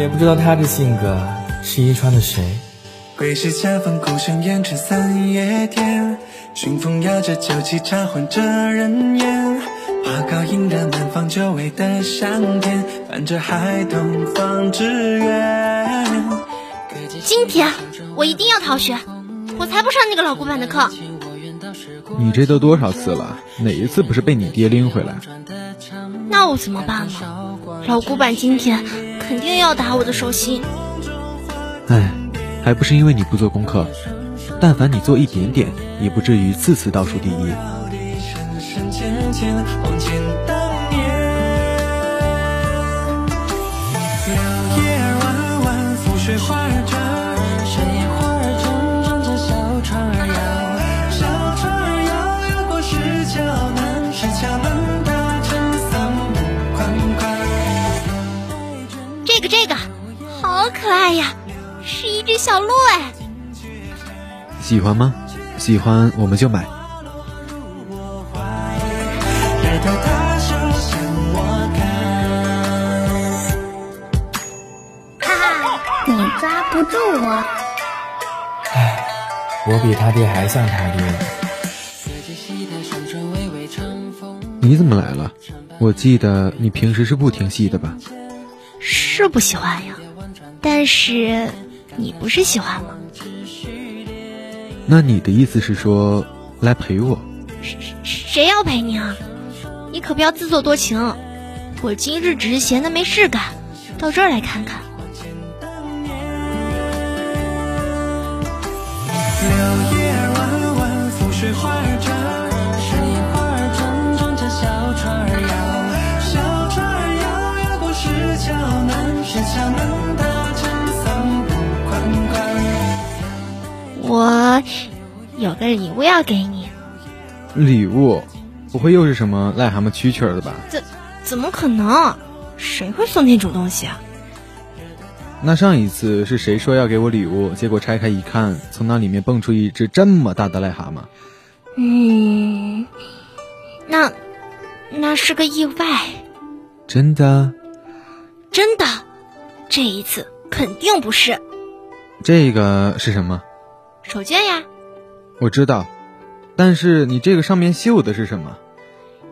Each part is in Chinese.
也不知道他这性格是遗传的谁。归时恰逢故乡烟尘三月天，熏风摇着酒旗茶换着人烟，花糕映着南方久违的香甜，伴着孩童放纸鸢。今天我一定要逃学，我才不上那个老古板的课。你这都多少次了？哪一次不是被你爹拎回来？那我怎么办呢？老古板今天肯定要打我的手心。唉，还不是因为你不做功课。但凡你做一点点，也不至于次次倒数第一。可爱呀，是一只小鹿哎。喜欢吗？喜欢我们就买。哈哈，你抓不住我。唉，我比他爹还像他爹。你怎么来了？我记得你平时是不听戏的吧？是不喜欢呀，但是你不是喜欢吗？那你的意思是说来陪我？谁谁要陪你啊？你可不要自作多情。我今日只是闲的没事干，到这儿来看看。我有个礼物要给你。礼物？不会又是什么癞蛤蟆蛐蛐的吧？怎怎么可能？谁会送那种东西啊？那上一次是谁说要给我礼物，结果拆开一看，从那里面蹦出一只这么大的癞蛤蟆？嗯，那那是个意外。真的？真的，这一次肯定不是。这个是什么？手绢呀。我知道，但是你这个上面绣的是什么？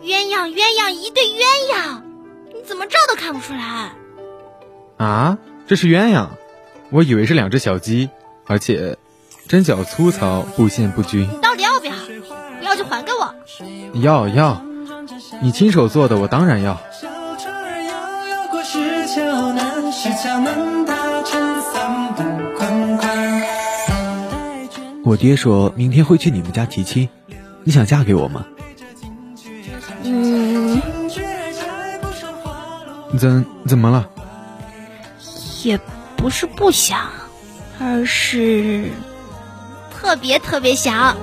鸳鸯，鸳鸯，一对鸳鸯，你怎么这都看不出来？啊，这是鸳鸯，我以为是两只小鸡，而且针脚粗糙，布线不均。你到底要不要？不要就还给我。要要，你亲手做的，我当然要。我爹说明天会去你们家提亲，你想嫁给我吗？嗯，怎怎么了？也不是不想，而是特别特别想。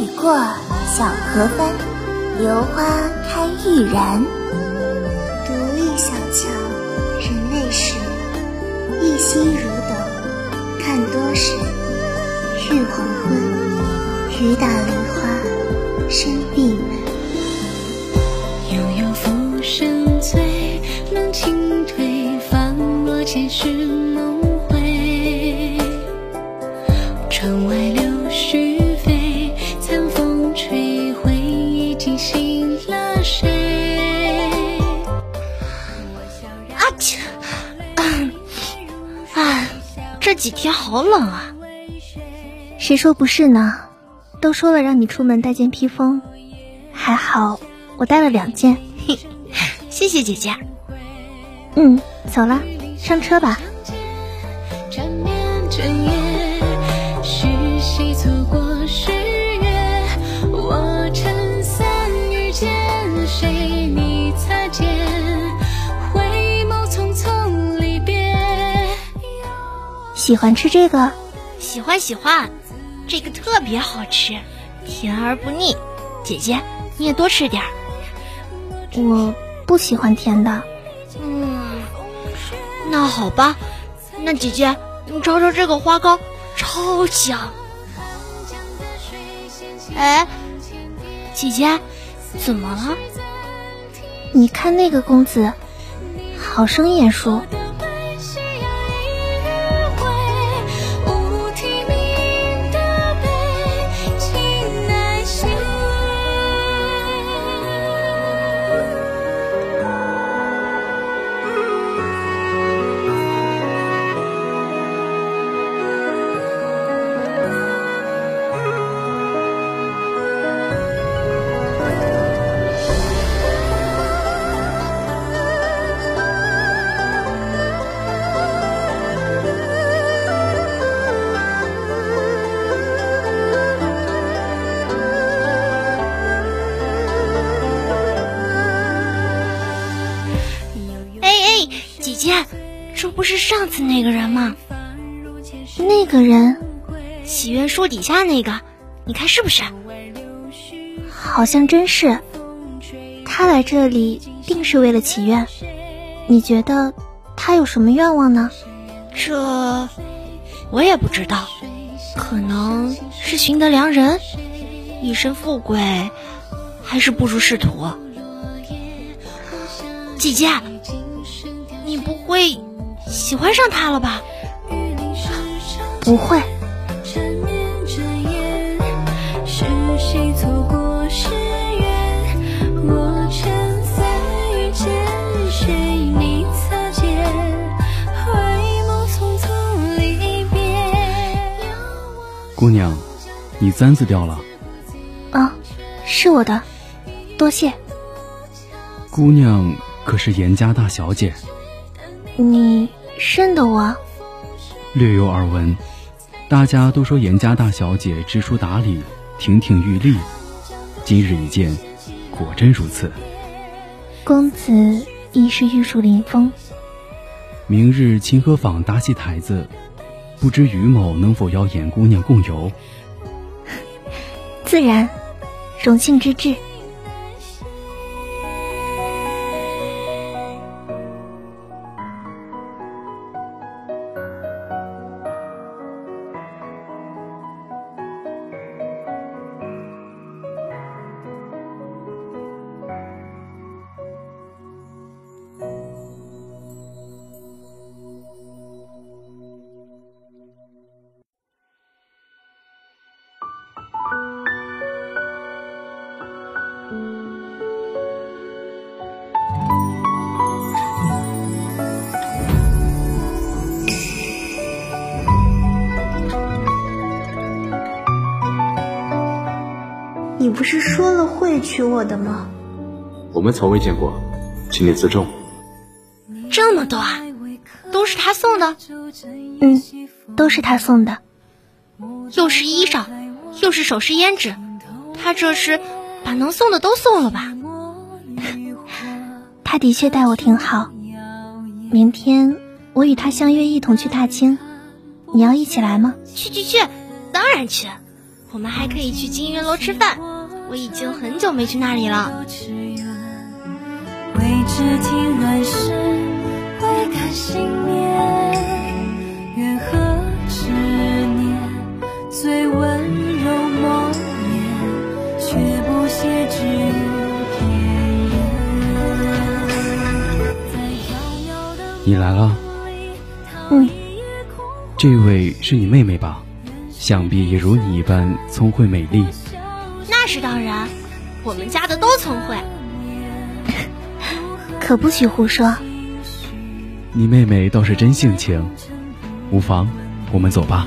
雨过，小荷帆，榴花开欲燃。独立小桥，人类时，一心如斗，看多时。日黄昏，雨打梨花深闭好冷啊！谁说不是呢？都说了让你出门带件披风，还好我带了两件。谢谢姐姐。嗯，走了，上车吧。喜欢吃这个？喜欢喜欢，这个特别好吃，甜而不腻。姐姐，你也多吃点儿。我不喜欢甜的。嗯，那好吧，那姐姐你尝尝这个花糕，超香。哎，姐姐，怎么了？你看那个公子，好生眼熟。这不是上次那个人吗？那个人祈愿树底下那个，你看是不是？好像真是。他来这里定是为了祈愿。你觉得他有什么愿望呢？这我也不知道，可能是寻得良人，一身富贵，还是不如仕途。姐姐，你不会喜欢上他了吧？不会。缠绵着夜，是谁错过十月？我撑伞遇见谁？你擦肩，回眸匆匆离别。姑娘，你簪子掉了。啊，是我的，多谢。姑娘可是严家大小姐，你认得我？略有耳闻。大家都说严家大小姐知书达理，亭亭玉立。今日一见，果真如此。公子亦是玉树临风。明日清河坊搭戏台子，不知于某能否邀严姑娘共游？自然，荣幸之至。你不是说了会娶我的吗？我们从未见过，请你自重。这么多啊，都是他送的，嗯，都是他送的。又是衣裳，又是首饰胭脂，他这是把能送的都送了吧？他的确待我挺好。明天我与他相约一同去大清，你要一起来吗？去去去，当然去。我们还可以去金云楼吃饭，我已经很久没去那里了。未知听乱世，未敢幸免。愿和执念最温柔梦魇，却不你来了，嗯，这位是你妹妹吧？想必也如你一般聪慧美丽。那是当然，我们家的都聪慧。可不许胡说。你妹妹倒是真性情，无妨，我们走吧。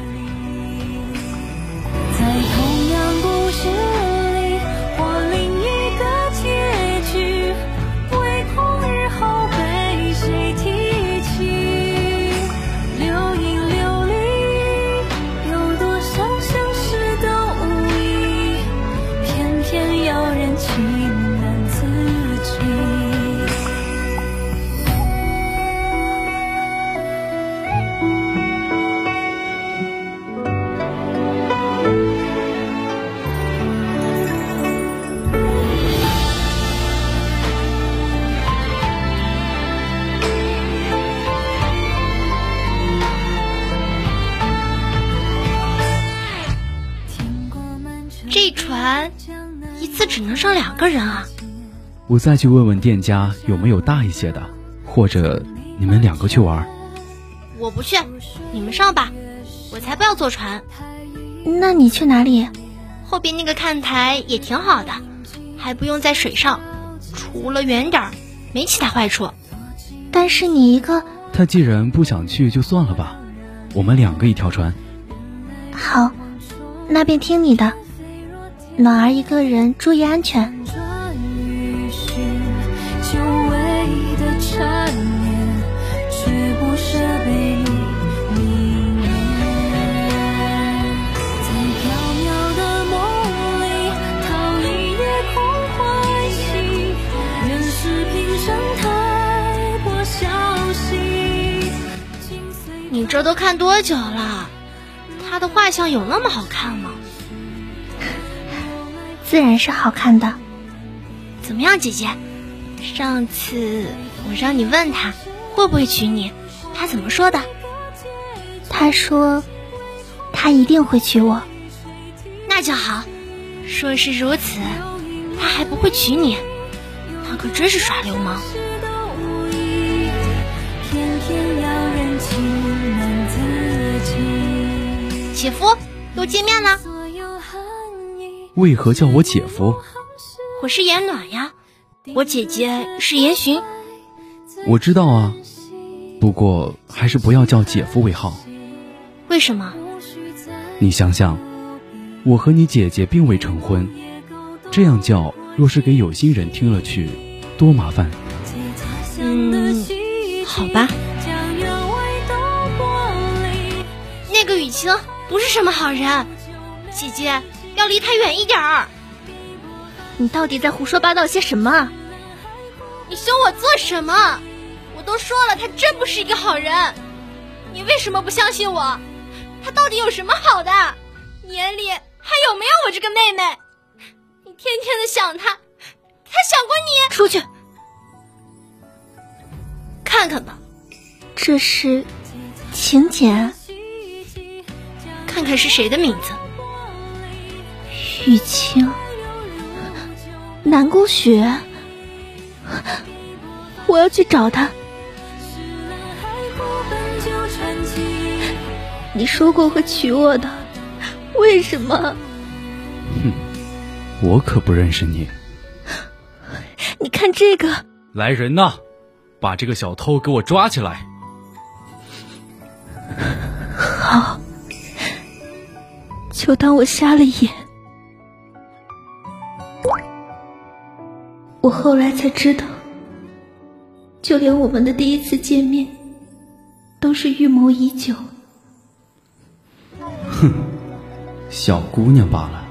只能上两个人啊！我再去问问店家有没有大一些的，或者你们两个去玩。我不去，你们上吧，我才不要坐船。那你去哪里？后边那个看台也挺好的，还不用在水上，除了远点儿，没其他坏处。但是你一个他既然不想去，就算了吧。我们两个一条船。好，那便听你的。暖儿一个人，注意安全。你这都看多久了？他的画像有那么好看吗？自然是好看的。怎么样，姐姐？上次我让你问他会不会娶你，他怎么说的？他说，他一定会娶我。那就好。说是如此，他还不会娶你，他可真是耍流氓。姐夫，又见面了。为何叫我姐夫？我是严暖呀，我姐姐是严寻。我知道啊，不过还是不要叫姐夫为好。为什么？你想想，我和你姐姐并未成婚，这样叫若是给有心人听了去，多麻烦。嗯，好吧。那个雨晴不是什么好人，姐姐要离他远一点儿。你到底在胡说八道些什么？你凶我做什么？我都说了，他真不是一个好人。你为什么不相信我？他到底有什么好的？你眼里还有没有我这个妹妹？你天天的想他，他想过你？出去！看看吧，这是请柬，看看是谁的名字？雨晴，南宫雪。我要去找他。你说过会娶我的，为什么？哼，我可不认识你。你看这个，来人呐，把这个小偷给我抓起来！好，就当我瞎了眼。后来才知道，就连我们的第一次见面，都是预谋已久。哼，小姑娘罢了。